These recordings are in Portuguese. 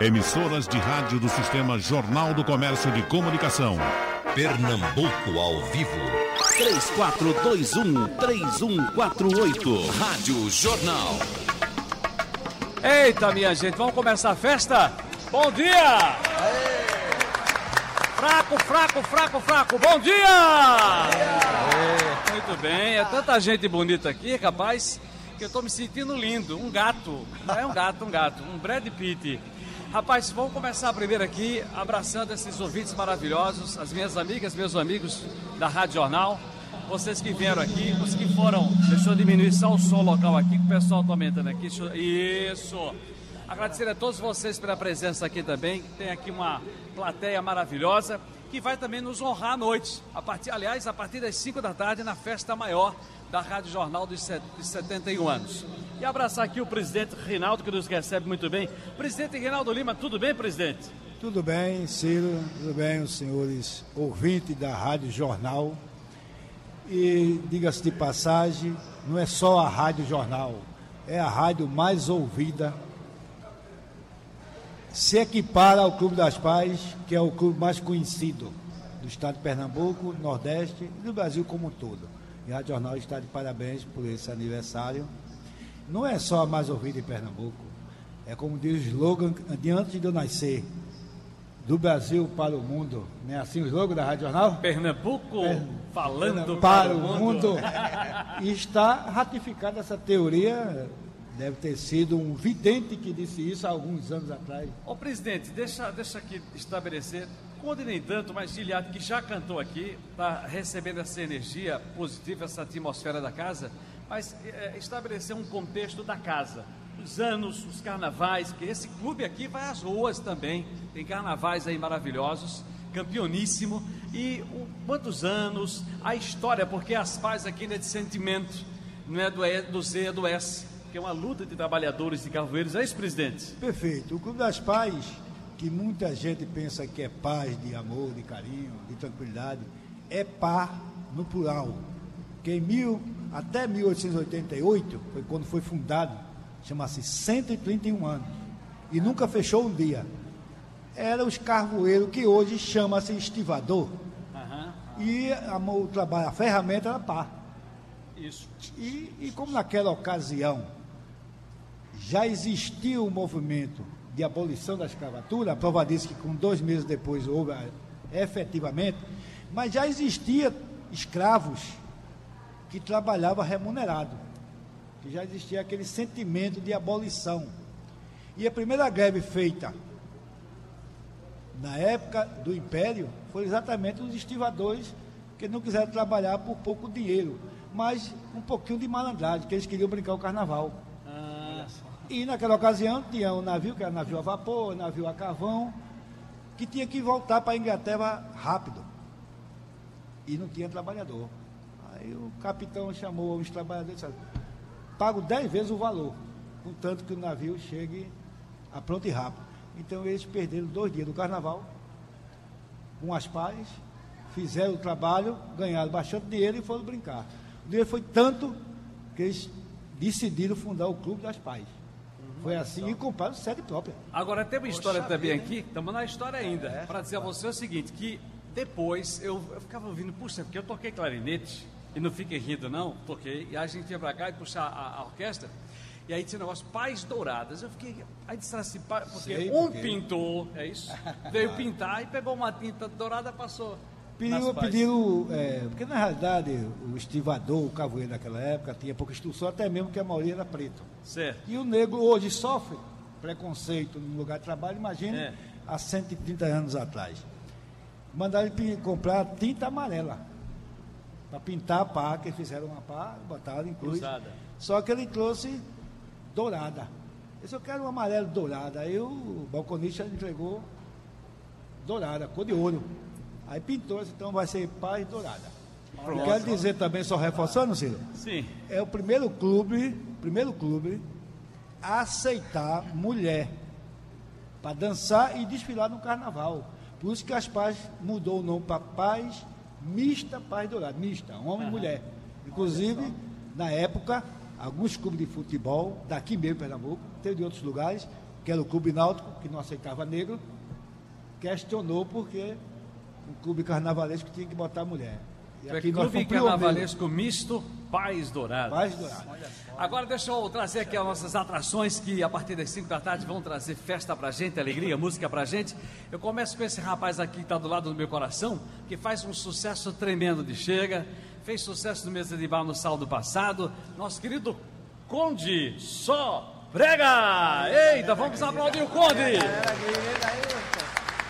Emissoras de rádio do Sistema Jornal do Comércio de Comunicação. Pernambuco ao vivo. 3421-3148. Rádio Jornal. Eita, minha gente, vamos começar a festa? Bom dia! Fraco, fraco, fraco, fraco, bom dia! Muito bem, é tanta gente bonita aqui, rapaz, que eu tô me sentindo lindo. Um gato, não é um gato, um gato, um Brad Pitt. Rapaz, vamos começar primeiro aqui, abraçando esses ouvintes maravilhosos, as minhas amigas, meus amigos da Rádio Jornal, vocês que vieram aqui, os que foram. Deixa eu diminuir só o som local aqui, que o pessoal está aumentando aqui. Eu- Isso! Agradecer a todos vocês pela presença aqui também. Tem aqui uma plateia maravilhosa que vai também nos honrar à noite. A partir, aliás, a partir das 5 da tarde, na festa maior da Rádio Jornal dos set- dos 71 anos. E abraçar aqui o presidente Reinaldo, que nos recebe muito bem. Presidente Reinaldo Lima, tudo bem, presidente? Tudo bem, Ciro, tudo bem, os senhores ouvintes da Rádio Jornal. E diga-se de passagem, não é só a Rádio Jornal, é a rádio mais ouvida. Se equipara ao Clube das Pais, que é o clube mais conhecido do estado de Pernambuco, Nordeste e do Brasil como um todo. E a Rádio Jornal está de parabéns por esse aniversário. Não é só a mais ouvida em Pernambuco, é como diz o slogan de antes de eu nascer, do Brasil para o mundo. Não é assim o slogan da Rádio Jornal? Pernambuco falando para o mundo. E está ratificada essa teoria. Deve ter sido um vidente que disse isso há alguns anos atrás. Ô presidente, deixa, deixa aqui estabelecer, quando nem tanto, mas Giliado, que já cantou aqui, está recebendo essa energia positiva, essa atmosfera da casa, mas é, estabelecer um contexto da casa. Os anos, os carnavais, que esse clube aqui vai às ruas também, tem carnavais aí maravilhosos, campeoníssimo. E o, quantos anos, a história, porque as paz aqui não é de sentimento, não é do, E, do Z, é do S, que é uma luta de trabalhadores e carvoeiros, é isso, presidente? Perfeito. O Clube das Pais, que muita gente pensa que é paz de amor, de carinho, de tranquilidade, é par no plural. Que em mil, até 1888, foi quando foi fundado, chama-se 131 anos, e nunca fechou um dia. Era os carvoeiros que hoje chama-se estivador. Aham, E a, o trabalho, a ferramenta era par. isso. E, e como naquela ocasião já existia o movimento de abolição da escravatura, a prova disso que com dois meses depois houve efetivamente, mas já existia escravos que trabalhavam remunerado, que já existia aquele sentimento de abolição. E a primeira greve feita na época do Império foi exatamente os estivadores que não quiseram trabalhar por pouco dinheiro, mas um pouquinho de malandragem, que eles queriam brincar o carnaval. E naquela ocasião tinha um navio, que era navio a vapor, navio a carvão, que tinha que voltar para a Inglaterra rápido. E não tinha trabalhador. Aí o capitão chamou os trabalhadores e disse, pago dez vezes o valor, contanto que o navio chegue a pronto e rápido. Então eles perderam dois dias do carnaval, com as pais, fizeram o trabalho, ganharam bastante dinheiro e foram brincar. O dinheiro foi tanto que eles decidiram fundar o Clube das Pais. Foi assim e compraram sede própria. Agora tem uma história também aqui, estamos na história ainda, para dizer a você o seguinte, que depois eu, eu ficava ouvindo, puxa, porque eu toquei clarinete, e não fiquem rindo não, toquei, e a gente ia pra cá e puxar a, a orquestra, e aí tinha um negócio Pais Douradas, eu fiquei, aí disseram assim, porque Sei um por quê. pintor, é isso, veio pintar e pegou uma tinta dourada, passou Pediram, pais. pediram é, porque na realidade o estivador, o cavoeiro naquela época, tinha pouca instrução, até mesmo que a maioria era preto. Certo, E o negro hoje sofre preconceito no lugar de trabalho, imagine É. há 130 anos atrás. Mandaram ele comprar tinta amarela para pintar a pá, que fizeram uma pá, botaram em cruz. Cruzada. Só que ele trouxe dourada. Eu só quero um amarelo dourada. Aí o balconista entregou dourada, cor de ouro. Aí pintou, então vai ser paz dourada. Eu quero dizer também, só reforçando, Ciro, sim, é o primeiro clube, primeiro clube a aceitar mulher para dançar e desfilar no carnaval. Por isso que as paz mudou o nome para paz mista paz dourada, mista, homem e mulher. Inclusive, na época, alguns clubes de futebol, daqui mesmo, Pernambuco, teve de outros lugares, que era o Clube Náutico, que não aceitava negro, questionou porque um clube carnavalesco tinha que botar mulher. E é aqui Clube Carnavalesco Misto Paz Dourado. Paz Dourado. Agora deixa eu trazer aqui as nossas atrações que a partir das 5 da tarde vão trazer festa pra gente, alegria, música pra gente. Eu começo com esse rapaz aqui que está do lado do meu coração, que faz um sucesso tremendo de chega, fez sucesso no Mesa de Bar no sábado passado. Nosso querido Conde Só Prega! Eita, vamos aplaudir o Conde!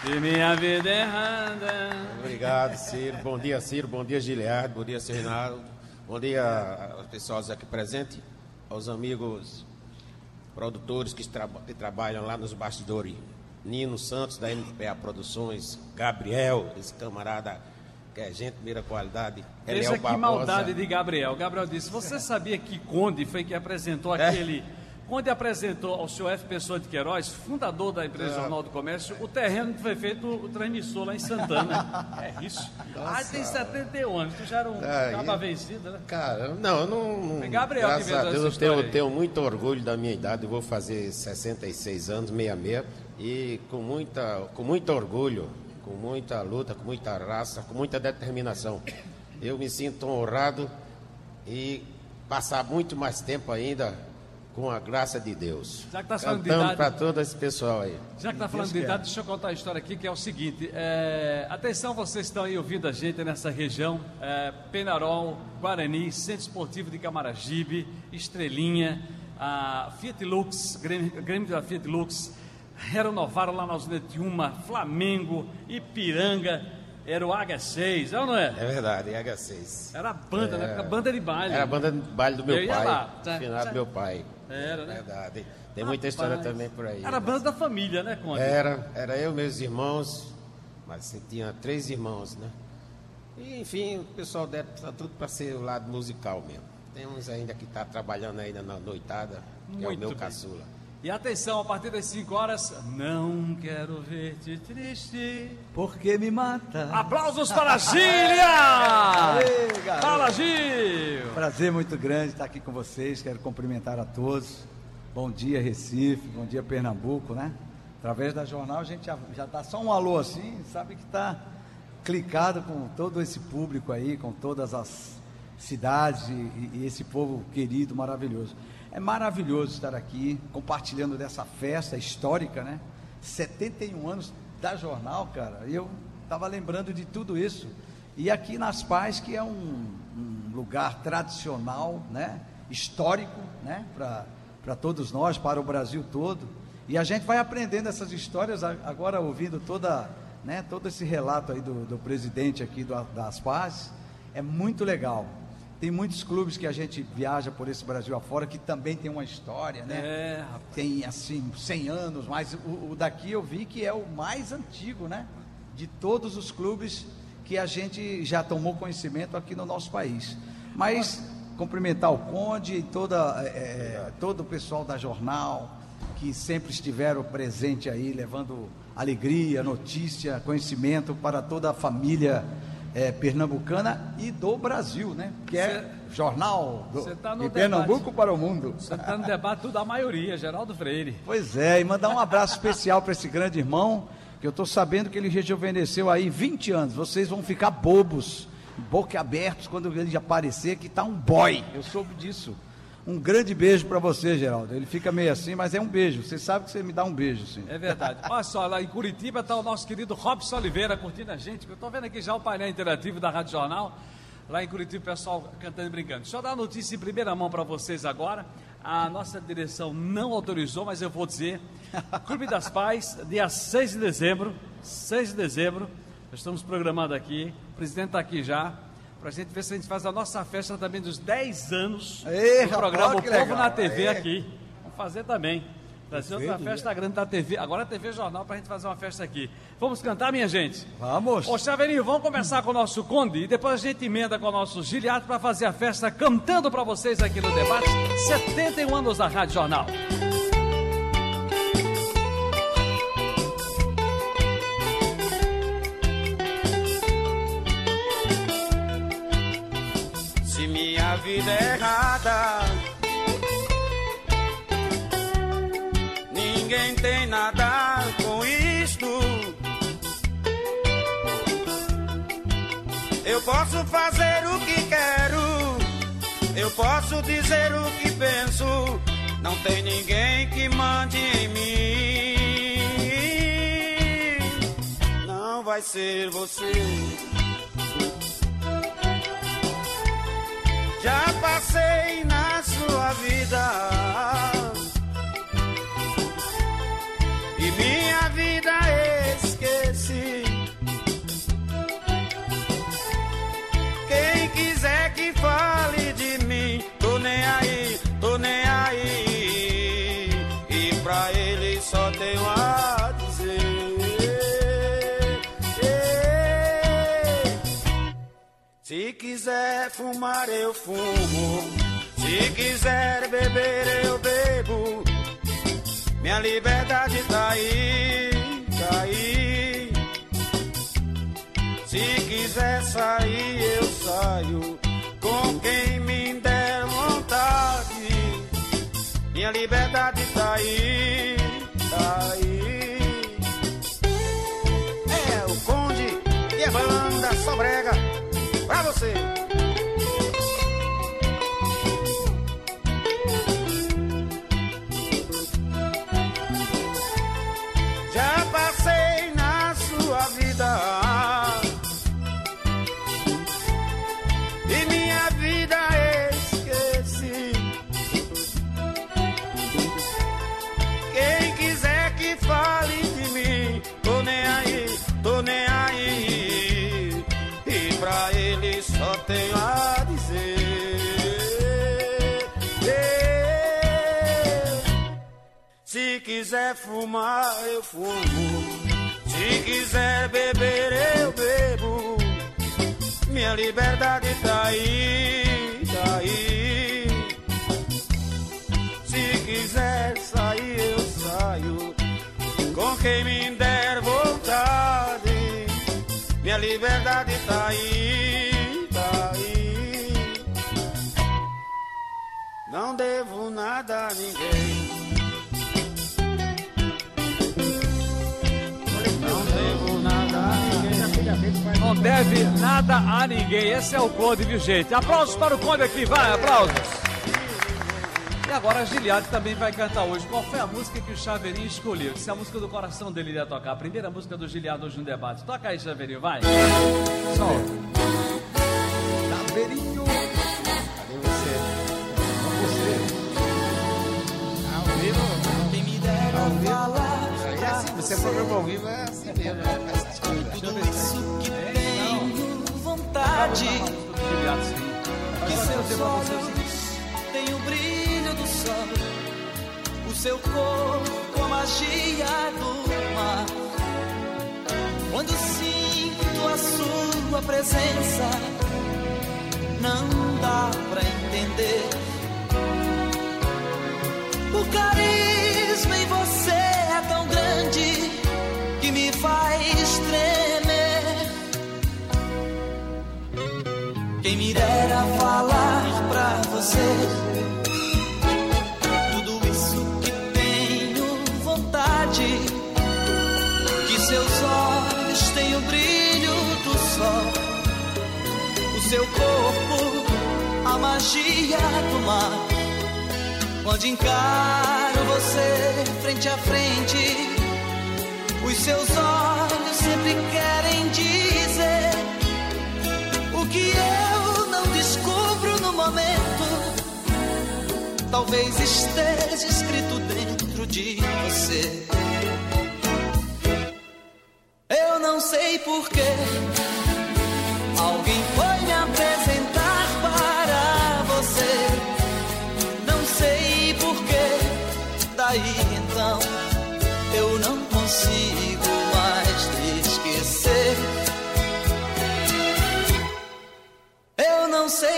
De minha vida errada. Obrigado, Ciro. Bom dia, Ciro. Bom dia, Giliardo. Bom dia, Reinaldo. Bom dia aos pessoas aqui presentes, aos amigos produtores que, tra que trabalham lá nos bastidores. Nino Santos, da MPA Produções, Gabriel, esse camarada que é gente de primeira qualidade. Veja que maldade de Gabriel. Gabriel disse: Você sabia que Conde foi que apresentou é. aquele onde apresentou ao senhor F. Pessoa de Queiroz, fundador da empresa é. Jornal do Comércio, o terreno que foi feito o transmissor lá em Santana. é isso. Nossa. Ah, tem 71 anos, tu já era um é, caba vencido, né? Cara, não, não. É Gabriel graças que a Deus, eu tenho, tenho, muito orgulho da minha idade, eu vou fazer 66 anos, 66, e com, muita, com muito orgulho, com muita luta, com muita raça, com muita determinação. Eu me sinto honrado e passar muito mais tempo ainda com a graça de Deus. Já que tá falando Cantando de idade. para todo esse pessoal aí. Já que está falando de idade, deixa eu contar a história aqui, que é o seguinte. É, atenção, vocês estão aí ouvindo a gente nessa região. É, Penarol, Guarani, Centro Esportivo de Camaragibe, Estrelinha, a Fiat Lux, Grêmio, Grêmio da Fiat Lux, renovaram lá na Usina Tiuma, Flamengo, Ipiranga era o H6, é ou não é? É verdade, H6. Era a banda, né? é... né? A banda de baile. Era a banda de baile do meu eu pai. Lá. Finado do meu pai. Era, né? Verdade. Tem muita história também por aí. Era a banda da família, né, Conde? Era, era eu, meus irmãos, mas você tinha três irmãos, né? E, enfim, o pessoal deve tá tudo para ser o lado musical mesmo. Tem uns ainda que tá trabalhando ainda na noitada, que Muito é o meu bem. caçula. E atenção, a partir das 5 horas, não quero ver-te triste. Porque me mata. Aplausos para a Gília! Fala, Gil! Prazer muito grande estar aqui com vocês. Quero cumprimentar a todos. Bom dia, Recife. Bom dia, Pernambuco, né? Através da jornal, a gente já, já dá só um alô assim, sabe que está clicado com todo esse público aí, com todas as cidades e, e esse povo querido, maravilhoso. É maravilhoso estar aqui compartilhando dessa festa histórica, né? 71 anos da jornal, cara. Eu estava lembrando de tudo isso. E aqui nas Paz, que é um, um lugar tradicional, né? Histórico, né? Para todos nós, para o Brasil todo. E a gente vai aprendendo essas histórias agora, ouvindo toda, né? Todo esse relato aí do, do presidente aqui do, das Paz. É muito legal. Tem muitos clubes que a gente viaja por esse Brasil afora que também tem uma história, né? É, tem assim 100 anos, mas o, o, daqui eu vi que é o mais antigo, né? De todos os clubes que a gente já tomou conhecimento aqui no nosso país. Mas cumprimentar o Conde e toda, é, é todo o pessoal da jornal que sempre estiveram presente aí, levando alegria, notícia, conhecimento para toda a família é, pernambucana e do Brasil, né? Que é cê, jornal do, tá de Pernambuco para o mundo. Você está no debate da maioria, Geraldo Freire. Pois é, e mandar um abraço especial para esse grande irmão, que eu estou sabendo que ele rejuvenesceu aí 20 anos. Vocês vão ficar bobos, boca abertos, quando ele aparecer, que está um boy. Eu soube disso. Um grande beijo para você, Geraldo. Ele fica meio assim, mas é um beijo. Você sabe que você me dá um beijo, sim. É verdade. Olha só, lá em Curitiba está o nosso querido Robson Oliveira curtindo a gente. Eu estou vendo aqui já o painel interativo da Rádio Jornal. Lá em Curitiba, o pessoal cantando e brincando. Deixa eu dar a notícia em primeira mão para vocês agora. A nossa direção não autorizou, mas eu vou dizer. Clube das Pais, dia 6 de dezembro. 6 de dezembro. Nós estamos programando aqui. O presidente está aqui já para a gente ver se a gente faz a nossa festa também dos 10 anos Ei, do programa O Povo legal. na TV aqui. Vamos fazer também. Fazer outra festa grande da TV. Agora a TV Jornal para a gente fazer uma festa aqui. Vamos cantar, minha gente? Vamos. Ô, Chaveirinho, vamos começar com o nosso Conde e depois a gente emenda com o nosso Giliato para fazer a festa cantando para vocês aqui no debate. 71 anos da Rádio Jornal. vida errada. Ninguém tem nada com isto. Eu posso fazer o que quero, eu posso dizer o que penso. Não tem ninguém que mande em mim. Não vai ser você. Já passei na sua vida. E minha vida quiser fumar, eu fumo. Se quiser beber, eu bebo. Minha liberdade tá aí, tá aí. Se quiser sair, eu saio com quem me der vontade. Minha liberdade tá aí, tá aí. É o Conde e a banda Sobrega pra você. Quiser fumar, eu fumo. Se quiser beber, eu bebo. Minha liberdade tá aí, tá aí. Se quiser sair, eu saio. Com quem me der vontade. Minha liberdade tá aí, tá aí. Não devo nada a ninguém. Não deve nada a ninguém. Esse é o Conde, viu, gente? Aplausos para o Conde aqui, vai, aplausos. E agora a Giliade também vai cantar hoje. Qual foi a música que o Chaveirinho escolheu? Se a música do coração dele ia tocar. A primeira música do Giliade hoje no debate. Toca aí, Chaveirinho, vai. Chaveirinho. Cadê você? Ao vivo? Quem me dera falar é assim, você é programa ao vivo, é assim mesmo, né? Faz essas coisas. tudo isso que tenho vontade. Que seus olhos têm o brilho do sol, o seu corpo a magia do mar. Quando sinto a sua presença, não dá pra entender. O carisma em você o seu corpo, a magia do mar. Quando encaro você frente a frente, os seus olhos sempre querem dizer o que eu não descubro no momento. Talvez esteja escrito dentro de você. Eu não sei porquê. Alguém foi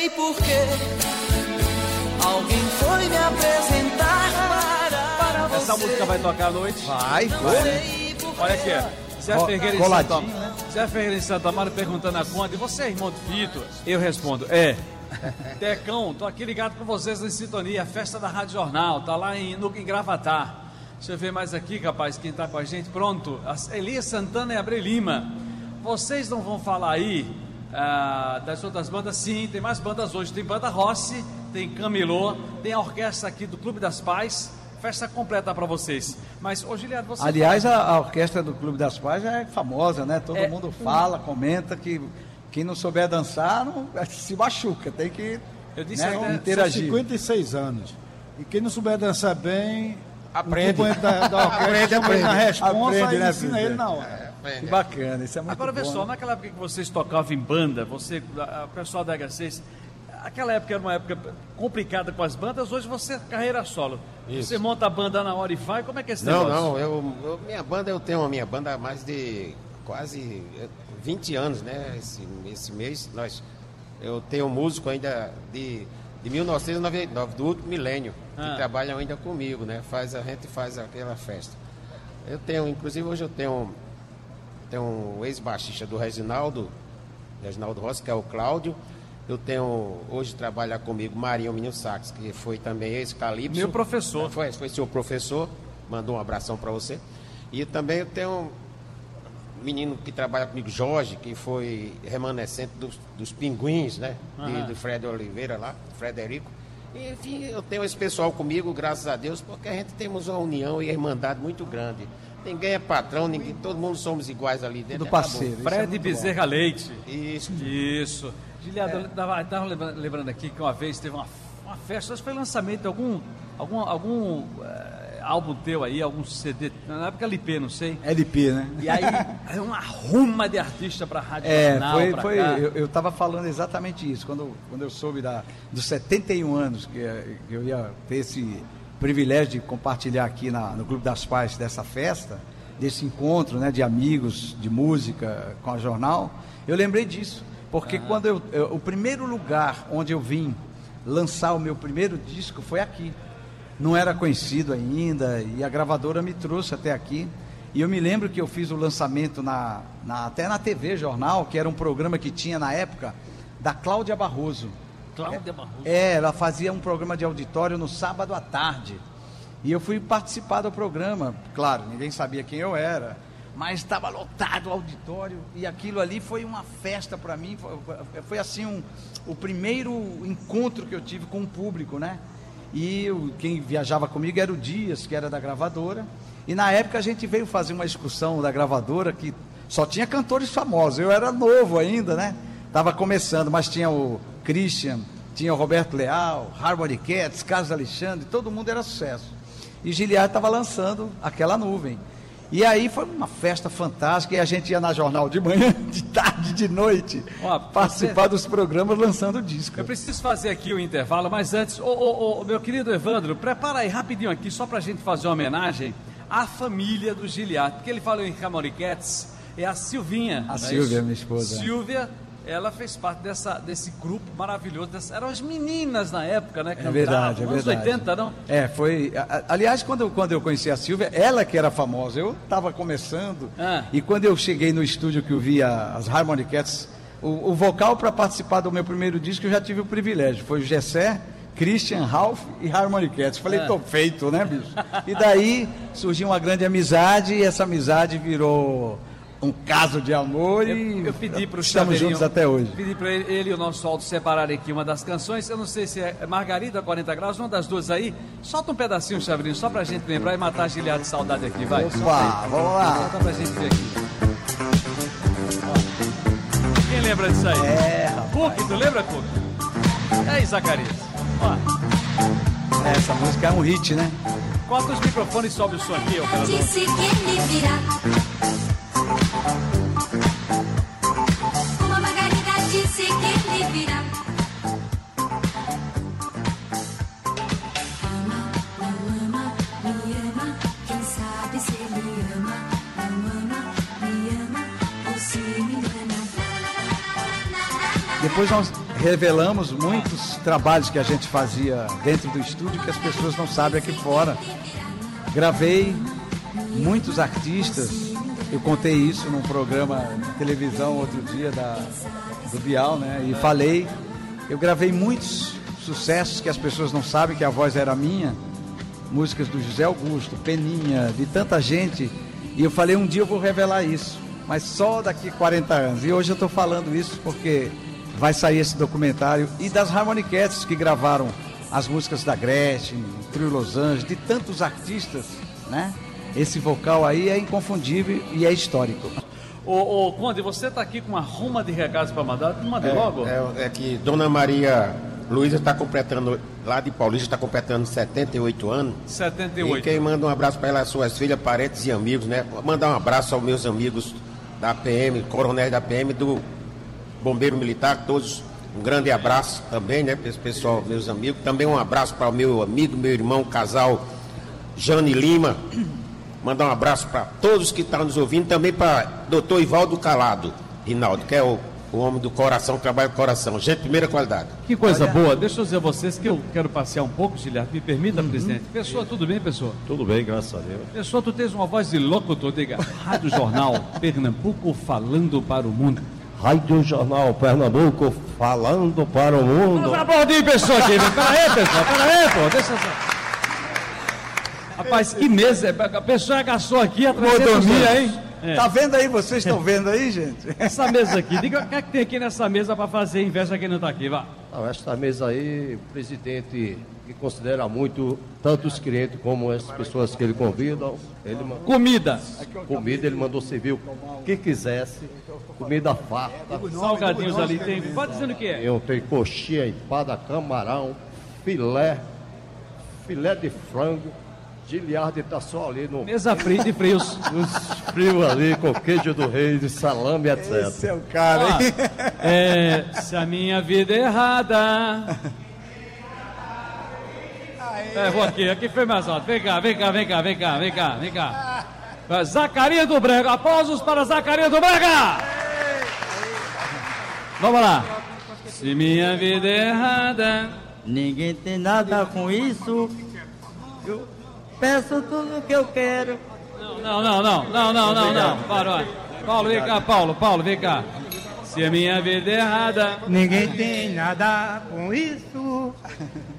sei porquê. Alguém foi me apresentar para, para você. Essa música vai tocar à noite? Vai, porquê. Olha aqui, Zé Ro- Ferreira em coladinho, Santa né? Zé Ferreira em Santa Amaro perguntando a Conde, você é irmão do Fito? Eu respondo, é. Tecão, tô aqui ligado com vocês em sintonia, festa da Rádio Jornal, tá lá em, no, em Gravatar. Deixa eu ver mais aqui, rapaz, quem tá com a gente. Pronto, Elias Santana e Abre Lima. Vocês não vão falar aí Ah, das outras bandas, sim, tem mais bandas hoje. Tem banda Rossi, tem Camilô, tem a orquestra aqui do Clube das Pais. Festa completa para vocês. Mas, ô Giliado, você. Aliás, fala- a, a orquestra do Clube das Pais é famosa, né? Todo É. mundo fala, comenta que quem não souber dançar não, se machuca, tem que Eu disse né, até- interagir. interagir. São 56 anos. E quem não souber dançar bem, Aprende. da, da orquestra Aprende, na aprende. responsa Aprende, e né, ensina ele na hora. Que bacana, isso é muito Agora, bom. pessoal, né? naquela época que vocês tocavam em banda, você, a pessoal da H6, aquela época era uma época complicada com as bandas, hoje você é carreira solo. Isso. Você monta a banda na hora e vai, como é que é esse Não, negócio? não, eu, eu- minha banda, eu tenho a minha banda há mais de quase eh, 20 anos, né? Esse, esse mês, nós, eu tenho um músico ainda de, de 1999, do último milênio, Ah. que trabalha ainda comigo, né? Faz, a gente faz aquela festa. Eu tenho, inclusive hoje eu tenho, tenho um ex-baixista do Reginaldo, Reginaldo Rossi, que é o Cláudio. Eu tenho, hoje trabalha comigo Marinho Menino Sax, que foi também ex-Calypso. Meu professor. Foi, foi seu professor, mandou um abração para você. E também eu tenho um menino que trabalha comigo, Jorge, que foi remanescente dos, dos Pinguins, né? De, Aham. do Fred Oliveira lá, Frederico. E, enfim, eu tenho esse pessoal comigo, graças a Deus, porque a gente temos uma união e irmandade muito grande. Ninguém é patrão, ninguém, todo mundo somos iguais ali dentro. Tudo acabou. parceiro. isso é Fred muito Bezerra Leite. Isso. Isso. Giliado, eu tava, tava lembrando, aqui que uma vez teve uma, uma festa, acho que foi lançamento de algum, algum, algum eh, álbum teu aí, algum CD, na época LP, não sei. bom. LP, né? E aí, aí uma ruma de artista pra Rádio É, Jornal, foi, foi cá. eu, eu tava falando exatamente isso. Quando, quando eu soube da, dos 71 anos que, eh, que eu ia ter esse privilégio de compartilhar aqui na, no Clube das Pais dessa festa, desse encontro né, de amigos, de música com a jornal, eu lembrei disso. Porque quando eu, eu- o primeiro lugar onde eu vim lançar o meu primeiro disco foi aqui. Não era conhecido ainda e a gravadora me trouxe até aqui. E eu me lembro que eu fiz o lançamento na, na- até na TV Jornal, que era um programa que tinha na época da Cláudia Barroso. Cláudia Barroso. É, ela fazia um programa de auditório no sábado à tarde. E eu fui participar do programa. Claro, ninguém sabia quem eu era, mas estava lotado o auditório e aquilo ali foi uma festa para mim. Foi, foi assim um, o primeiro encontro que eu tive com o público, né? E o- quem viajava comigo era o Dias, que era da gravadora. E na época a gente veio fazer uma excursão da gravadora que só tinha cantores famosos. Eu era novo ainda, né? Tava começando, mas tinha o Christian, tinha o Roberto Leal, Harmony Cats, Carlos Alexandre, todo mundo era sucesso. E Giliard estava lançando aquela nuvem. E aí foi uma festa fantástica e a gente ia na jornal de manhã, de tarde, de noite, Ó, participar dos programas lançando disco. Eu preciso fazer aqui o intervalo, mas antes, ô, ô, ô, meu querido Evandro, prepara aí rapidinho aqui, só pra gente fazer uma homenagem à família do Giliard, porque ele falou em Harmony Cats, é a Silvinha. A é Silvia, isso? minha esposa. Silvia, ela fez parte dessa, desse grupo maravilhoso, dessa- eram as meninas na época, né? É verdade, é anos verdade. 80, não? É, foi. Aliás, quando eu, quando eu conheci a Silvia, ela que era famosa, eu estava começando. Ah. E quando eu cheguei no estúdio que eu vi as Harmony Cats, o, o vocal para participar do meu primeiro disco eu já tive o privilégio. Foi o Gessé, Christian, Ralph e Harmony Cats. Falei, Ah. tô feito, né, bicho? E daí surgiu uma grande amizade e essa amizade virou um caso de amor Eu, e eu pedi para o estamos juntos até hoje. Pedi para ele, ele e o nosso Aldo separarem aqui uma das canções. Eu não sei se é Margarida 40 graus, uma das duas aí. Solta um pedacinho, Chavrinho, só pra gente lembrar e matar a giliada de saudade aqui, vai. Opa, vamos lá. Solta pra gente ver aqui. Ó. Quem lembra disso aí? É. Cook, tu lembra, Cook? E aí, Zacarias? Ó, Essa música é um hit, né? corta os microfones e sobe o som aqui, operador. Disse que ele virá. Depois nós revelamos muitos trabalhos que a gente fazia dentro do estúdio que as pessoas não sabem aqui fora. Gravei muitos artistas, eu contei isso num programa de televisão outro dia da, do Bial, né? E falei, eu gravei muitos sucessos que as pessoas não sabem que a voz era minha, músicas do José Augusto, Peninha, de tanta gente. E eu falei, um dia eu vou revelar isso. mas só daqui 40 anos. E hoje eu estou falando isso porque vai sair esse documentário e das Harmoniquettes que gravaram as músicas da Gretchen, Trio Los Angeles, de tantos artistas, né? Esse vocal aí é inconfundível e é histórico. Ô, ô Conde, você está aqui com uma ruma de recados para mandar? Mande É, logo. É, é que Dona Maria Luísa está completando, lá de Paulista, está completando 78 anos. 78. E quem manda um abraço para ela, é suas filhas, parentes e amigos, né? Mandar um abraço aos meus amigos da PM, coronéis da PM, do Bombeiro Militar, todos. Um grande abraço também, né, para esse pessoal, meus amigos. Também um abraço para o meu amigo, meu irmão, casal Jane Lima. Mandar um abraço para todos que estão nos ouvindo. Também para doutor Ivaldo Calado, Rinaldo, que é o, o homem do coração, que trabalha com o coração. Gente, de primeira qualidade. Que coisa boa. Deixa eu dizer a vocês que eu quero passear um pouco, Giliardo. Me permita, presidente. Pessoa, tudo bem, pessoa? Tudo bem, graças a Deus. Pessoa, tu tens uma voz de locutor, diga. Rádio Jornal Pernambuco falando para o mundo. Rádio Jornal Pernambuco falando para o mundo. Vamos aplaudir, pessoa aqui. Pera aí, pessoal. Pera aí, pô. Deixa só. Rapaz, que mesa. A pessoa agaçou aqui a 300 Mordomia, hein? É. Tá vendo aí? Vocês estão vendo aí, gente? Essa mesa aqui, diga o que é que tem aqui nessa mesa para fazer inveja a quem não está aqui, vá. Não, esta mesa aí, o presidente que considera muito tanto os clientes como as pessoas que ele convida, ele ma- Comida. comida ele mandou servir o que quisesse, comida farta. Salgadinhos ali. Tem. Pode dizendo o que é. Eu tenho coxinha, empada, camarão, filé, filé de frango, Giliardi está só ali no, Mesa fria de frios. nos frios ali, com queijo do rei, de salame, etc. Esse é o cara, Ó, hein? é, se a minha vida é errada. É, vou aqui, aqui foi mais alto. Vem cá, vem cá, vem cá, vem cá, vem cá, vem cá. Zacaria do Brega, aplausos para Zacaria do Brega! Vamos lá. Se minha vida é errada. Ninguém tem nada com isso. Eu peço tudo que eu quero. Não, não, não, não, não, não, não. Parou. Paulo, vem cá, Paulo, Paulo, vem cá. Se a minha vida é errada. Ninguém tem nada com isso.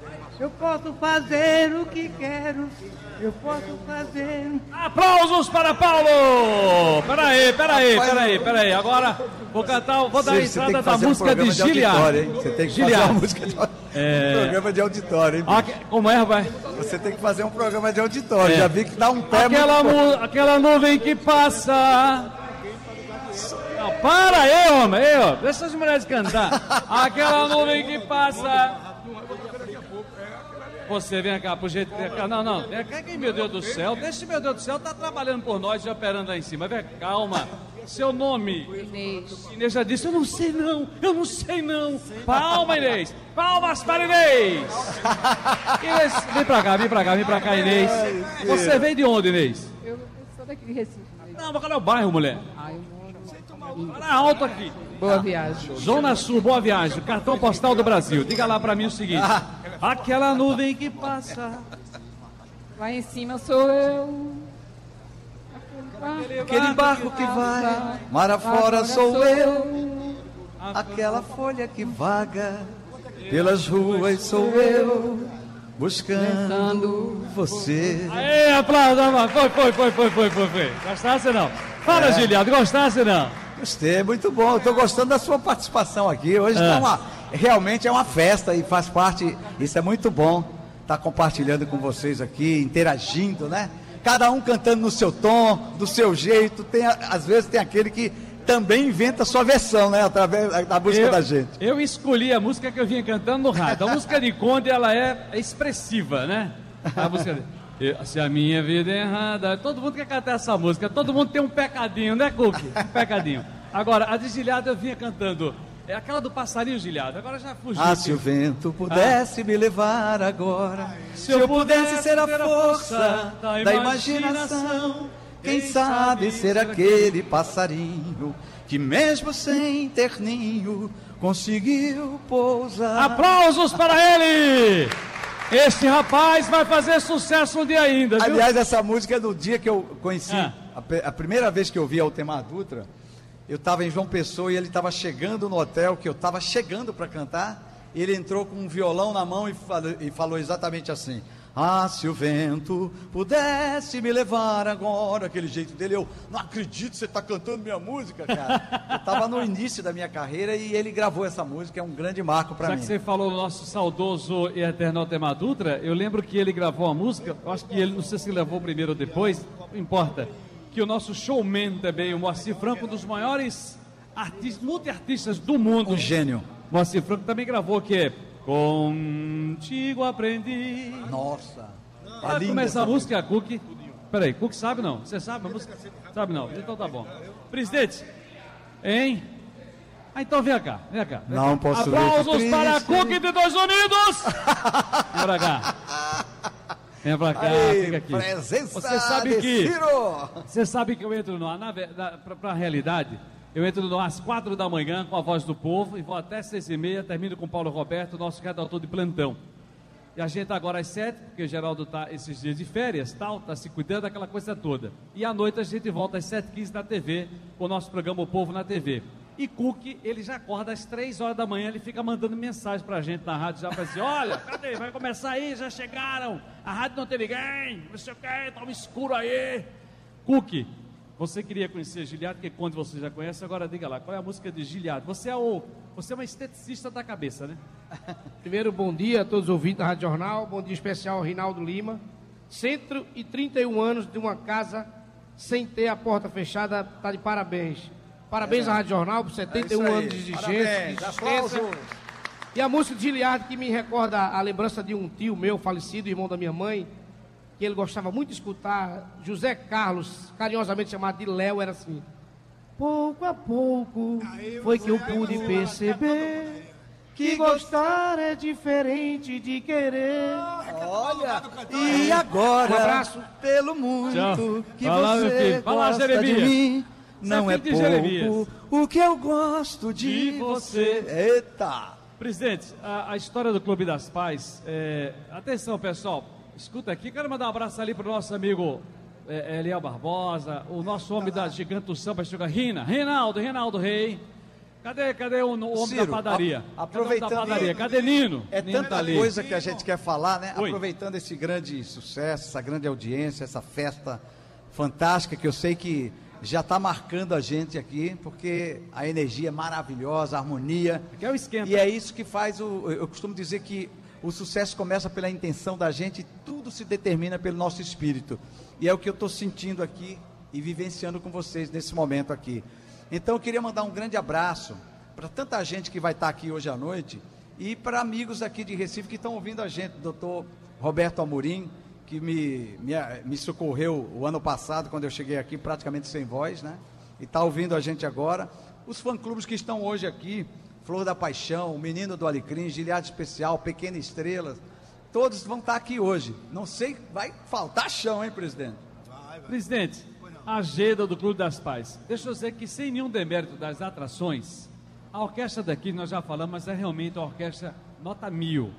Eu posso fazer o que quero. Eu posso fazer. Aplausos para Paulo! Peraí, peraí, peraí, peraí. Agora vou cantar, vou dar a Você- você tem entrada que da fazer um música de Giliard. hein? Você tem que Giliard. fazer uma música de É. um programa de auditório, hein? Que- Como é, rapaz? Você tem que fazer um programa de auditório. É. Já vi que dá um pé Aquela, mu- aquela nuvem que passa. Não, para aí, homem, aí, ó. Deixa as mulheres cantar. Aquela nuvem que passa. Você vem cá, pro jeito. Vem cá. Não, não. Vem cá, que, meu Deus do céu. Deixa, meu Deus do céu, tá trabalhando por nós e operando lá em cima. Vem, calma. Seu nome? Inês. Inês já disse, eu não sei não, eu não sei não. Palma, Inês. Palmas para Inês. Inês, vem pra cá, vem pra cá, vem pra cá, Inês. Você veio de onde, Inês? Eu sou daqui de Recife. Não, mas qual é o bairro, mulher? Ah, eu moro Fala alto aqui. Boa viagem. Zona Sul, boa viagem. Cartão postal do Brasil. Diga lá pra mim o seguinte. Aquela nuvem que passa. Lá em cima sou eu. Aquele barco que vai, mar afora sou eu. Aquela folha que vaga pelas ruas sou eu. Buscando você. Aê, aplausos. Foi, foi, foi, foi, foi, foi, foi. Gostasse não? Fala, É. Giliado, gostasse não? Gostei, muito bom. Estou gostando da sua participação aqui. Hoje É. tá uma, realmente é uma festa e faz parte. Isso é muito bom. Estar compartilhando com vocês aqui, interagindo, né? Cada um cantando no seu tom, do seu jeito. Tem, às vezes tem aquele que também inventa a sua versão, né? Através da música eu, da gente. Eu escolhi a música que eu vinha cantando no rádio. A música de Conde, ela é expressiva, né? A música de... Eu- Se a minha vida é errada, todo mundo quer cantar essa música, todo mundo tem um pecadinho, né, Cook? Um pecadinho. Agora, a de Gilhado eu vinha cantando. É aquela do passarinho Gilhado, agora já fugiu. Ah, se o vento pudesse me levar agora, Se se eu pudesse pudesse ser a força da da imaginação, quem sabe ser aquele passarinho que mesmo sem ter ninho conseguiu pousar. Aplausos para ele! Este rapaz vai fazer sucesso um dia ainda, viu? Aliás, essa música é do dia que eu conheci, Ah. a, a primeira vez que eu vi Altemar Dutra, eu estava em João Pessoa e ele estava chegando no hotel, que eu estava chegando para cantar, e ele entrou com um violão na mão e falou, e falou exatamente assim, Ah, se o vento pudesse me levar agora, aquele jeito dele, eu não acredito que você está cantando minha música, cara. Eu estava no início da minha carreira e ele gravou essa música, é um grande marco para Já mim. que você falou do nosso saudoso e eterno Tema Dutra, eu lembro que ele gravou a música, eu acho que ele, não sei se gravou primeiro ou depois, não importa, que o nosso showman também, o Moacir Franco, um dos maiores artistas, multiartistas do mundo. Um gênio. Moacir Franco também gravou que é Contigo aprendi. Nossa. Vai linda começar a essa música, Cook. Peraí, Cook sabe não? Você sabe a música? Sabe não? Então tá bom. Presidente, hein? Ah, então vem cá, vem cá. vem Não cá. posso ver, Aplausos para. Cook de Dois Unidos! Vem pra cá. Vem pra cá, Aí, fica aqui. presença Você sabe que. Ciro. Você sabe que eu entro no ar, na, na, pra, pra realidade, eu entro no ar às quatro da manhã com a voz do povo e vou até seis e meia, termino com o Paulo Roberto, nosso redator de plantão. E a gente agora às sete, porque o Geraldo está esses dias de férias, tal, está se cuidando, aquela coisa toda. E à noite a gente volta às sete h na TV, com o nosso programa O Povo na TV. E Cook, ele já acorda às três horas da manhã, ele fica mandando mensagem pra gente na rádio, já para assim, olha, cadê? Vai começar aí, já chegaram, a rádio não tem ninguém, não sei o que, tá um escuro aí. Cook, você queria conhecer Giliado, que quando você já conhece, agora diga lá, qual é a música de Giliado? Você é o, você é uma esteticista da cabeça, né? Primeiro, bom dia a todos os ouvintes da Rádio Jornal. Bom dia especial ao Rinaldo Lima. 131 anos de uma casa sem ter a porta fechada, tá de parabéns. Parabéns É. à Rádio Jornal por 71 É aí. anos de existência. Parabéns. de Aplausos. existência. E a música de Giliard que me recorda a lembrança de um tio meu falecido, irmão da minha mãe, que ele gostava muito de escutar, José Carlos, carinhosamente chamado de Léo, era assim. Pouco a pouco foi que eu pude perceber que gostar é diferente de querer. Olha, e agora, Um abraço. pelo muito Tchau. que meu você gosta de mim, Você não é é Jeremias. pouco o que eu gosto de, De você. Eita! Presidente, a, a história do Clube das Pais, é, atenção pessoal, escuta aqui, quero mandar um abraço ali para o nosso amigo é, Eliel Barbosa, o nosso homem da Gigante do Samba, chega Rina, Reinaldo, Reinaldo Rei. Cadê, cadê o, o homem Ciro, da padaria? a- aproveitando- da padaria? Cadê Nino? É Nino tanta tá coisa que a gente quer falar, né? Oi. Aproveitando esse grande sucesso, essa grande audiência, essa festa fantástica que eu sei que já está marcando a gente aqui, porque a energia é maravilhosa, a harmonia. Que é o esquenta. E é isso que faz o. Eu costumo dizer que o sucesso começa pela intenção da gente e tudo se determina pelo nosso espírito. E é o que eu estou sentindo aqui e vivenciando com vocês nesse momento aqui. Então eu queria mandar um grande abraço para tanta gente que vai estar aqui hoje à noite e para amigos aqui de Recife que estão ouvindo a gente, doutor Roberto Amorim, que me, me, me socorreu o ano passado, quando eu cheguei aqui praticamente sem voz, né? E está ouvindo a gente agora. Os fã-clubes que estão hoje aqui, Flor da Paixão, Menino do Alecrim, Giliade Especial, Pequena Estrela, todos vão estar aqui hoje. Não sei, vai faltar chão, hein, presidente? Presidente, a agenda do Clube das Pais. Deixa eu dizer que sem nenhum demérito das atrações, a orquestra daqui, nós já falamos, mas é realmente uma orquestra nota mil.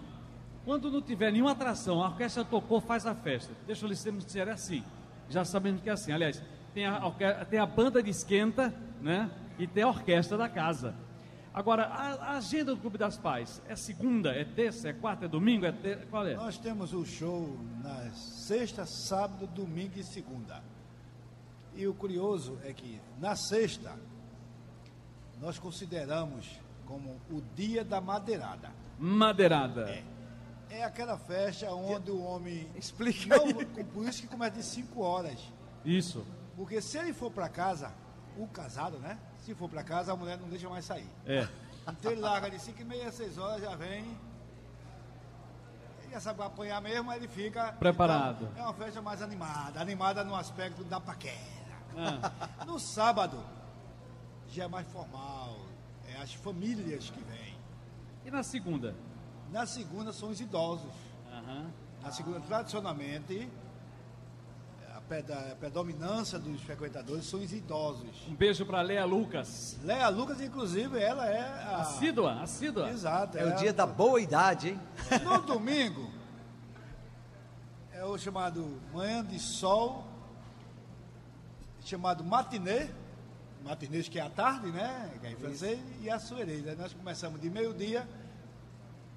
Quando não tiver nenhuma atração, a orquestra tocou, faz a festa. Deixa eu lhe dizer, é assim. Já sabemos que é assim. Aliás, tem a, tem a banda de esquenta, né? E tem a orquestra da casa. Agora, a, a agenda do Clube das Pais é segunda, é terça, é quarta, é domingo, é ter... qual é? Nós temos o show na sexta, sábado, domingo e segunda. E o curioso é que na sexta nós consideramos como o dia da madeirada. Madeirada. É aquela festa onde o homem. Explica Não, por isso que começa de 5 horas. Isso. Porque se ele for para casa, o casado, né? Se for para casa, a mulher não deixa mais sair. É. Então ele larga de 5 e meia, 6 horas, já vem. Ele já sabe apanhar mesmo, aí ele fica. Preparado. Então, é uma festa mais animada. Animada no aspecto da paquera. Ah. No sábado, já é mais formal. É as famílias que vêm. E na segunda? Na segunda são os idosos. Aham. Na segunda, tradicionalmente, a a predominância dos frequentadores são os idosos. Um beijo para Lea Lucas. Leia Lucas, inclusive, ela é a... Assídua, assídua. Exato. É o a- dia da boa idade, hein? No domingo, é o chamado Manhã de Sol, chamado matinê, matinês que é a tarde, né? Que é em francês, e a. Aí Nós começamos de meio-dia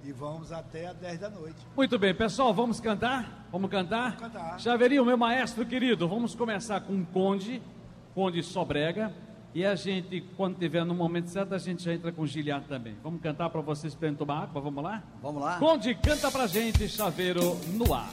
E vamos até às 10 da noite. Muito bem, pessoal, vamos cantar? Vamos cantar? Vamos cantar. Chaveirinho, meu maestro querido, vamos começar com Conde, Conde Sobrega. E a gente, quando tiver no momento certo, a gente já entra com Giliar também. Vamos cantar para vocês para tomar água? Vamos lá? Vamos lá. Conde, canta pra gente, Chaveiro no ar.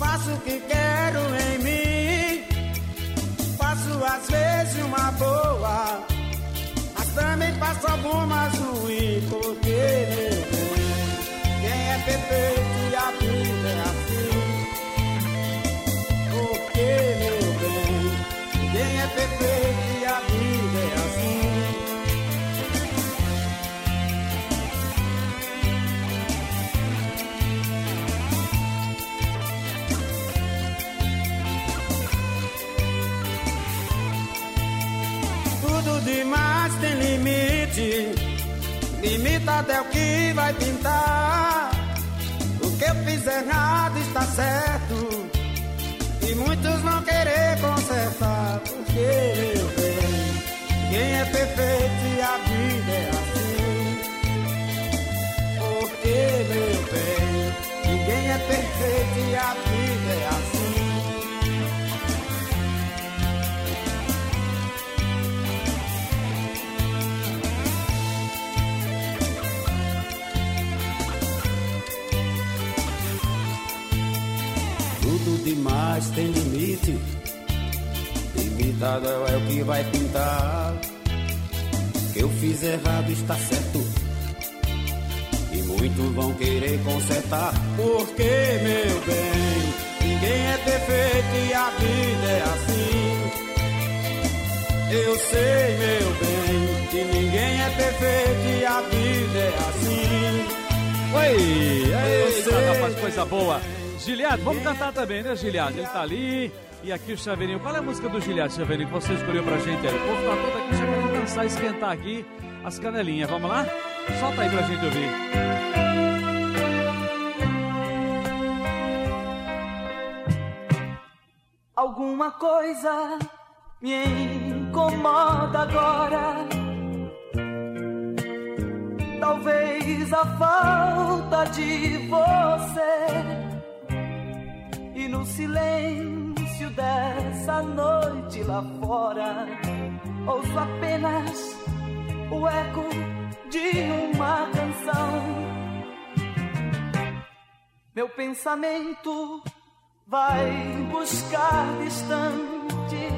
Faço o que quero em mim. Faço às vezes uma boa, mas também faço algumas ruins, porque meu bem, quem é perfeito e a vida é assim. Porque meu bem, quem é perfeito Limitado é o que vai pintar. O que eu fiz errado está certo. E muitos vão querer consertar. Porque, meu bem, quem é perfeito e a vida é assim. Porque, meu bem, ninguém é perfeito e a vida é assim. Demais tem limite. Limitado é o que vai pintar. Que eu fiz errado está certo. E muitos vão querer consertar. Porque, meu bem, ninguém é perfeito e a vida é assim. Eu sei, meu bem, que ninguém é perfeito e a vida é assim. Oi! Sei. rapaz, coisa boa. Giliado, vamos cantar também, né, Giliado? Ele tá ali. E aqui o Chaveirinho. Qual é a música do Giliado, Chaveirinho, que você escolheu pra gente aí? O povo tá todo aqui já querendo dançar, esquentar aqui as canelinhas. Vamos lá? Solta aí pra gente ouvir. Alguma coisa me incomoda agora. Talvez a falta de você. E no silêncio dessa noite lá fora, ouço apenas o eco de uma canção. Meu pensamento vai buscar distante,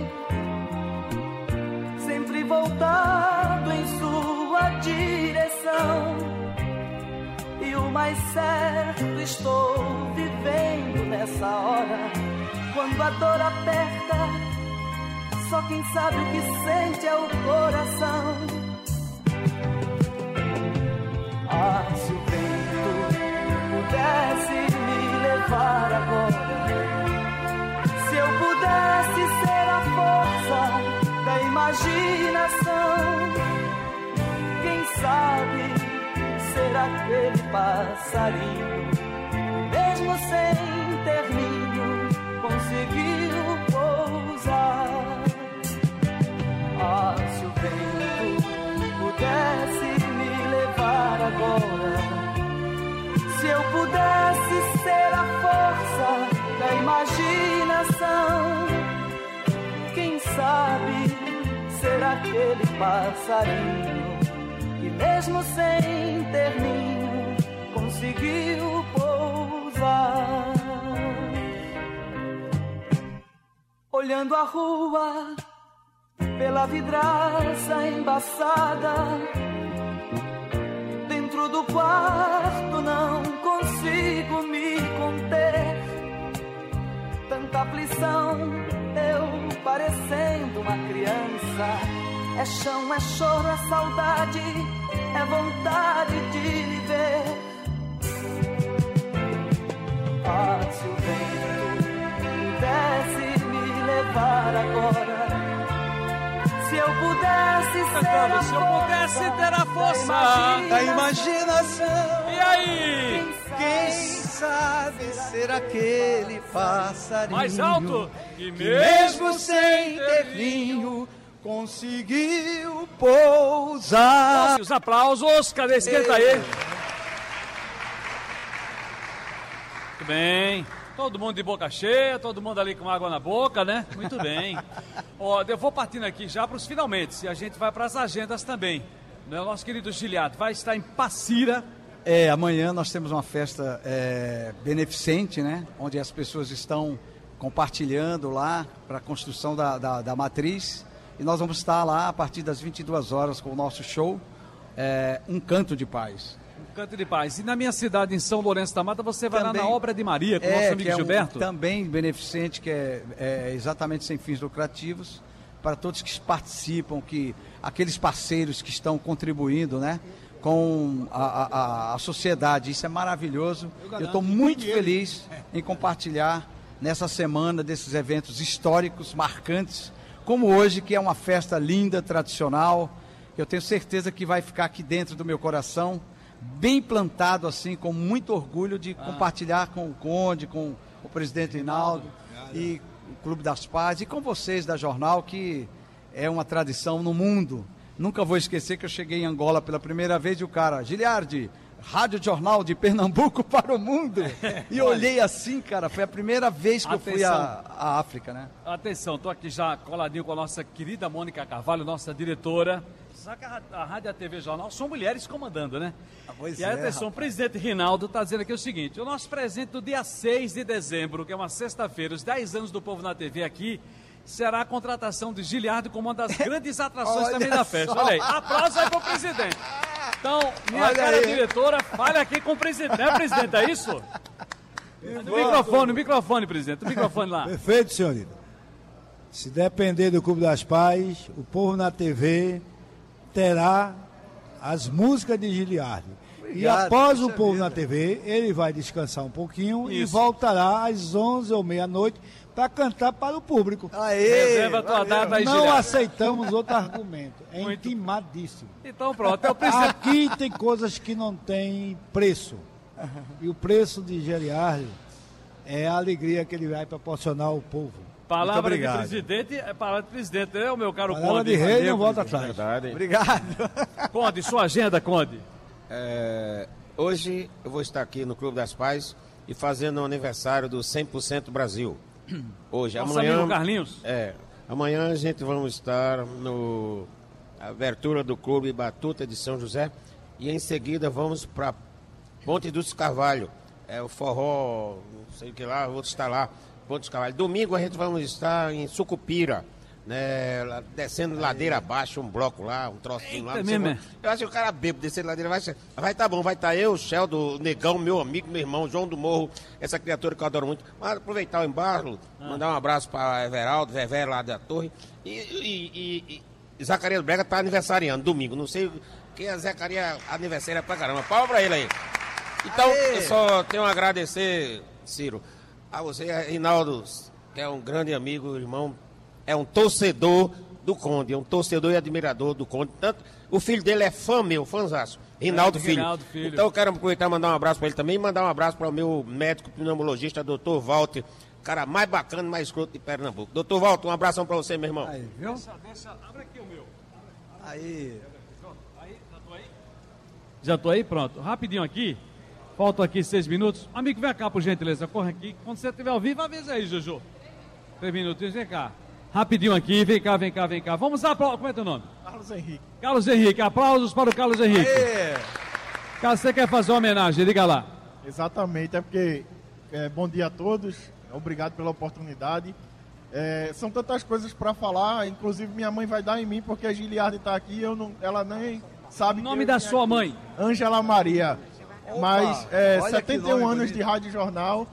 sempre voltado em sua direção. O mais certo estou vivendo nessa hora, quando a dor aperta, só quem sabe o que sente é o coração. Ah, se o vento pudesse me levar agora. Se eu pudesse ser a força da imaginação, quem sabe ser aquele passarinho, mesmo sem ter ninho, conseguiu pousar. Ah, se o vento pudesse me levar agora. Se eu pudesse ser a força da imaginação, quem sabe ser aquele passarinho mesmo sem ter ninho, conseguiu pousar. Olhando a rua pela vidraça embaçada dentro do quarto não consigo me conter. Tanta aflição, eu parecendo uma criança. É chão, é choro, é saudade. É vontade de viver. Ah, se o vento pudesse me levar agora. Se eu pudesse ser Cantando, a se eu pudesse ter a força da imaginação. E aí? Quem sabe ser aquele passarinho Mais alto. E que mesmo sem ter vinho conseguiu pousar. Os aplausos, cadê? Esquenta aí. Muito bem. Todo mundo de boca cheia, todo mundo ali com água na boca, né? Muito bem. Ó, eu vou partindo aqui já para os finalmente, e a gente vai para as agendas também. Né? O nosso querido Giliato vai estar em Passira. É, amanhã nós temos uma festa é, beneficente, né? Onde as pessoas estão compartilhando lá para a construção da, da, da matriz. E nós vamos estar lá a partir das 22 horas com o nosso show, é, Um Canto de Paz. Um Canto de Paz. E na minha cidade, em São Lourenço da Mata, você vai lá Também- na Obra de Maria com o É, nosso que amigo é um Gilberto. também beneficente, que é, é exatamente sem fins lucrativos, para todos que participam, que aqueles parceiros que estão contribuindo, né? Com a, a- a- a sociedade, isso é maravilhoso. Eu estou muito feliz em compartilhar nessa semana desses eventos históricos, marcantes, como hoje, que é uma festa linda, tradicional. Eu tenho certeza que vai ficar aqui dentro do meu coração, bem plantado assim, com muito orgulho de compartilhar com o Conde, com o presidente Reinaldo e o Clube das Paz e com vocês da Jornal, que é uma tradição no mundo. Nunca vou esquecer que eu cheguei em Angola pela primeira vez e o cara, Giliardi, Rádio Jornal de Pernambuco para o mundo. E olhei assim, cara, foi a primeira vez que eu fui à Atenção. à África, né? Atenção, estou aqui já coladinho com a nossa querida Mônica Carvalho, nossa diretora. Sabe que a, a Rádio e a TV Jornal são mulheres comandando, né? pois e aí, é, atenção, o presidente Rinaldo está dizendo aqui o seguinte: o nosso presente do dia 6 de dezembro, que é uma sexta-feira, os 10 anos do Povo na TV aqui, será a contratação de Giliardo como uma das grandes atrações também da festa. Olha aí, aplausos aí pro presidente. Então, minha Olha cara aí. diretora, fale aqui com o presidente. Não é, presidente? É isso? No microfone, no microfone, presidente. O microfone lá. Perfeito, senhorita. Se depender do Clube das Paz, o povo na TV terá as músicas de Giliardi. E Obrigado, após o povo vida. na TV, ele vai descansar um pouquinho e Isso. voltará às 11 ou meia-noite para cantar para o público. Aê, Reserva a tua valeu. data aí, Não aceitamos outro argumento. É intimadíssimo. Então pronto, é o presidente. Aqui tem coisas que não tem preço. E o preço de Geriardi é a alegria que ele vai proporcionar ao povo. Palavra Muito de presidente é palavra de presidente, é o meu caro Palavra Conde. de rei não volta atrás. Obrigado. Conde, sua agenda, Conde. É, hoje eu vou estar aqui no Clube das Pais e fazendo o aniversário do 100% Brasil. Hoje, Nosso amanhã. amigo Carlinhos. É, amanhã a gente vamos estar no abertura do Clube Batuta de São José e em seguida vamos para Ponte dos Carvalho. É o forró, não sei o que lá, vou estar lá, Ponte dos Carvalho. Domingo a gente vamos estar em Sucupira. Né, descendo ladeira abaixo, um bloco lá, um trocinho lá. Mesmo, como- eu acho que o cara bebo descer ladeira ser- Vai tá bom, vai estar eu, o Sheldon, o Negão, meu amigo, meu irmão, João do Morro, essa criatura que eu adoro muito. Mas aproveitar o embalo, mandar um abraço para Everaldo, Vevé lá da torre. E, e, e- e Zacarias Brega tá aniversariando domingo. Não sei que a Zacarias aniversária pra caramba. Palma pra ele aí. Então, eu só tenho a agradecer, Ciro, a você, Rinaldo, que é um grande amigo, irmão, é um torcedor do Conde, é um torcedor e admirador do Conde. Tanto, o filho dele é fã meu, fãzaço. Rinaldo É, Filho. Rinaldo Filho. Então eu quero aproveitar e mandar um abraço para ele também e mandar um abraço para o meu médico pneumologista, doutor Walter, cara mais bacana, mais escroto de Pernambuco. Doutor Walter, um abração para você, meu irmão. Aí, viu? Deixa, deixa, abre aqui o meu. Aí. Já tô aí? Pronto. Rapidinho aqui. Faltam aqui seis minutos. Amigo, vem cá, por gentileza. Corre aqui. Quando você estiver ao vivo, avisa aí, Juju. Três minutinhos, vem cá. Rapidinho aqui, vem cá, vem cá, vem cá. Vamos aplaudir. Como é teu nome? Carlos Henrique. Carlos Henrique. Aplausos para o Carlos Henrique. Carlos, você quer fazer uma homenagem? Liga lá. Exatamente, é porque é, bom dia a todos, obrigado pela oportunidade. É, são tantas coisas para falar, inclusive minha mãe vai dar em mim porque a Giliardi está aqui, eu não, ela nem sabe. O nome da sua mãe? Ângela Maria. Mas é, olha que 71 nome anos bonito. de Rádio Jornal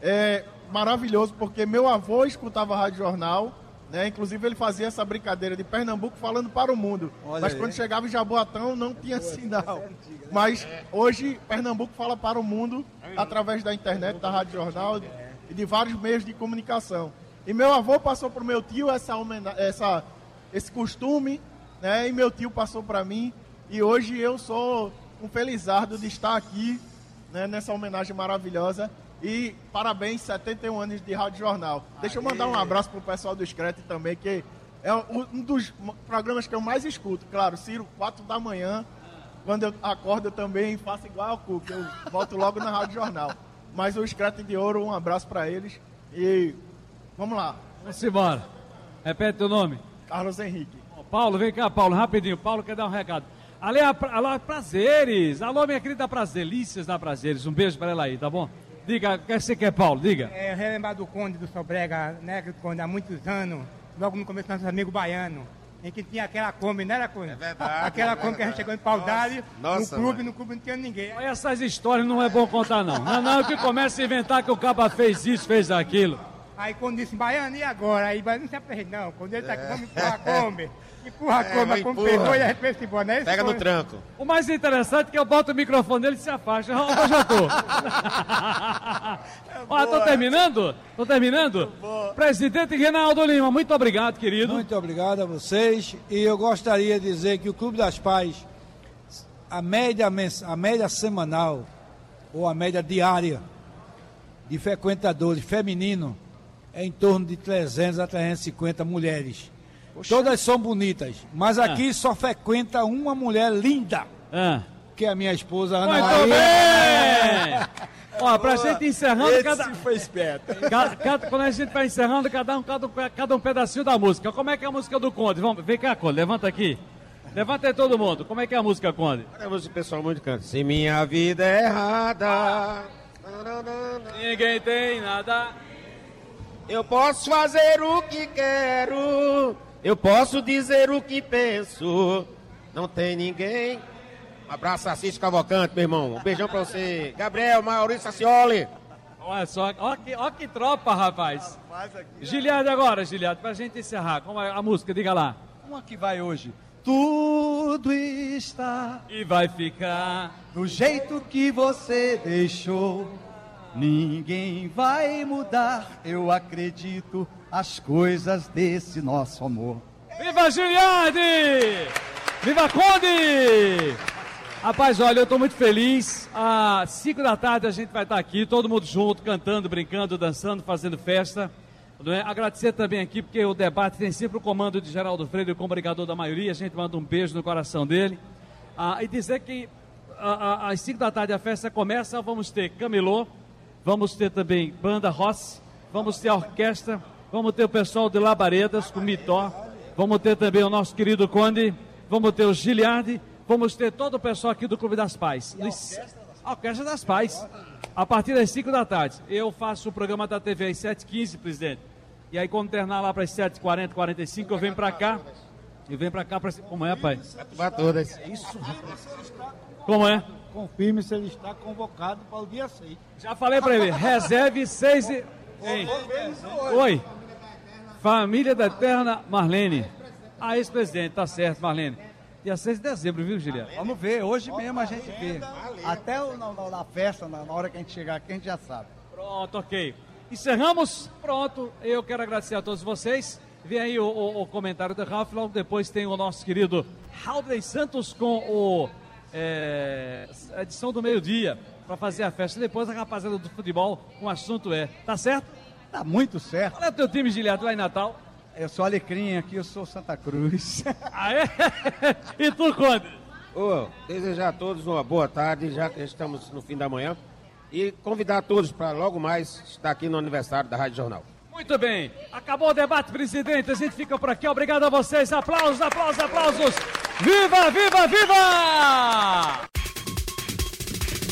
é maravilhoso porque meu avô escutava Rádio Jornal Né? Inclusive ele fazia essa brincadeira de Pernambuco falando para o mundo. Olha Mas aí. quando chegava em Jaboatão não tinha sinal. Mas hoje Pernambuco fala para o mundo através da internet, da Rádio Jornal e de vários meios de comunicação. E meu avô passou para o meu tio essa, essa, esse costume, né? E meu tio passou para mim. E hoje eu sou um felizardo de estar aqui né, nessa homenagem maravilhosa. E parabéns, 71 anos de Rádio Jornal. Deixa eu mandar um abraço pro pessoal do Screte também, que é um dos programas que eu mais escuto. Claro, Ciro, 4 da manhã, quando eu acordo eu também faço igual ao Cu, que eu volto logo na Rádio Jornal. Mas o Screte de Ouro, um abraço para eles. E vamos lá. Vamos embora. Repete teu nome. Carlos Henrique. Ó, Paulo, vem cá, Paulo, rapidinho. Paulo quer dar um recado. Alô, prazeres. Alô, minha querida Prazelícias da Prazeres. Um beijo pra ela aí, tá bom? Diga, o que você quer, Paulo? Diga. É, relembrar do Conde do Sobrega, né? Que o Conde há muitos anos, logo no começo nossos amigos baianos, em que tinha aquela Kombi, não era Conde? É verdade, Aquela é Kombi que a gente chegou em Paudalho, no clube, mãe. no clube não tinha ninguém. Olha, Essas histórias não é bom contar, não. Não, não, que começa a inventar que o caba fez isso, fez aquilo. Aí quando disse, baiano, e agora? Aí baiano não se apresenta, não. Quando ele tá aqui, É. vamos empurrar a Kombi. Empurra a É, Kombi, vai, a Kombi empurra. pegou e a gente fez embora, não é isso, Pega no tranco. O mais interessante é que eu boto o microfone dele e se afasta. Eu tô? Ó, tô terminando? Tô terminando? Presidente Reinaldo Lima, muito obrigado, querido. Muito obrigado a vocês. E eu gostaria de dizer que o Clube das Pais, a média, a média semanal, ou a média diária, de frequentadores feminino, é em torno de 300 a 350 mulheres. Todas são bonitas, mas aqui só frequenta uma mulher linda, Ah. que é a minha esposa Ana Muito Maria. bem! Ó, pra gente encerrando Esse cada. foi esperto. Ca- cada- quando a gente vai encerrando, cada um, cada, um, cada um pedacinho da música. Como é que é a música do Conde? Vamos, vem cá, Conde, levanta aqui. Levanta aí todo mundo. Como é que é a música, Conde? É a música pessoal muito canta. Se minha vida é errada, Ninguém tem nada. eu posso fazer o que quero, eu posso dizer o que penso. Não tem ninguém. Um abraço, Assis Cavalcante, meu irmão. Um beijão pra você. Gabriel, Maurício Sacioli. Olha só, ó que, ó que tropa, rapaz. Giliade agora, Giliade, pra gente encerrar. Como é a música? Diga lá. Uma que vai hoje. Tudo está E vai ficar. do jeito que você deixou. Ninguém vai mudar, eu acredito, as coisas desse nosso amor. Viva Giliade! Viva Conde! Rapaz, olha, eu estou muito feliz. Às 5 da tarde a gente vai estar aqui, todo mundo junto, cantando, brincando, dançando, fazendo festa. É? Agradecer também aqui, porque o debate tem sempre o comando de Geraldo Freire, como brigador da maioria. A gente manda um beijo no coração dele. Ah, e dizer que às 5 da tarde a festa começa, vamos ter camelô, vamos ter também banda Ross, vamos ter a orquestra, vamos ter o pessoal de Labaredas com Mitó, vamos ter também o nosso querido Conde, vamos ter o Giliardi, vamos ter todo o pessoal aqui do Clube das Pais. A Orquestra das Pais. A partir das 5 da tarde. Eu faço o programa da TV às 7h15, presidente. E aí, quando terminar lá para as 7h40, 45, eu venho para cá. Eu venho para cá para. Como é, pai? Atuar todas. Isso. Como é? Confirme se ele está convocado para o dia 6. Já falei para ele. Reserve 6 e. Hein? Oi. Família da Eterna Marlene. Ah, ex-presidente, tá certo, Marlene. Dia 6 de dezembro, viu, Juliano? Vamos ver, hoje mesmo a gente vê. Até o- na, na- festa, na, na hora que a gente chegar aqui, a gente já sabe. Pronto, ok. Encerramos. Pronto. Eu quero agradecer a todos vocês. Vem aí o, o- o comentário do Ralph. Logo depois tem o nosso querido Haldrey Santos com o é, a edição do meio-dia para fazer a festa. Depois a rapaziada do futebol, o assunto é. Tá certo? Tá muito certo. Qual é o teu time, Giliato, lá em Natal? Eu sou Alecrim, aqui eu sou Santa Cruz. Ah, é? e tu, Conde? Ô, desejar a todos uma boa tarde, já que estamos no fim da manhã. E convidar todos para logo mais estar aqui no aniversário da Rádio Jornal. Muito bem. Acabou o debate, presidente. A gente fica por aqui. Obrigado a vocês. Aplausos, aplausos, aplausos. Viva, viva, viva!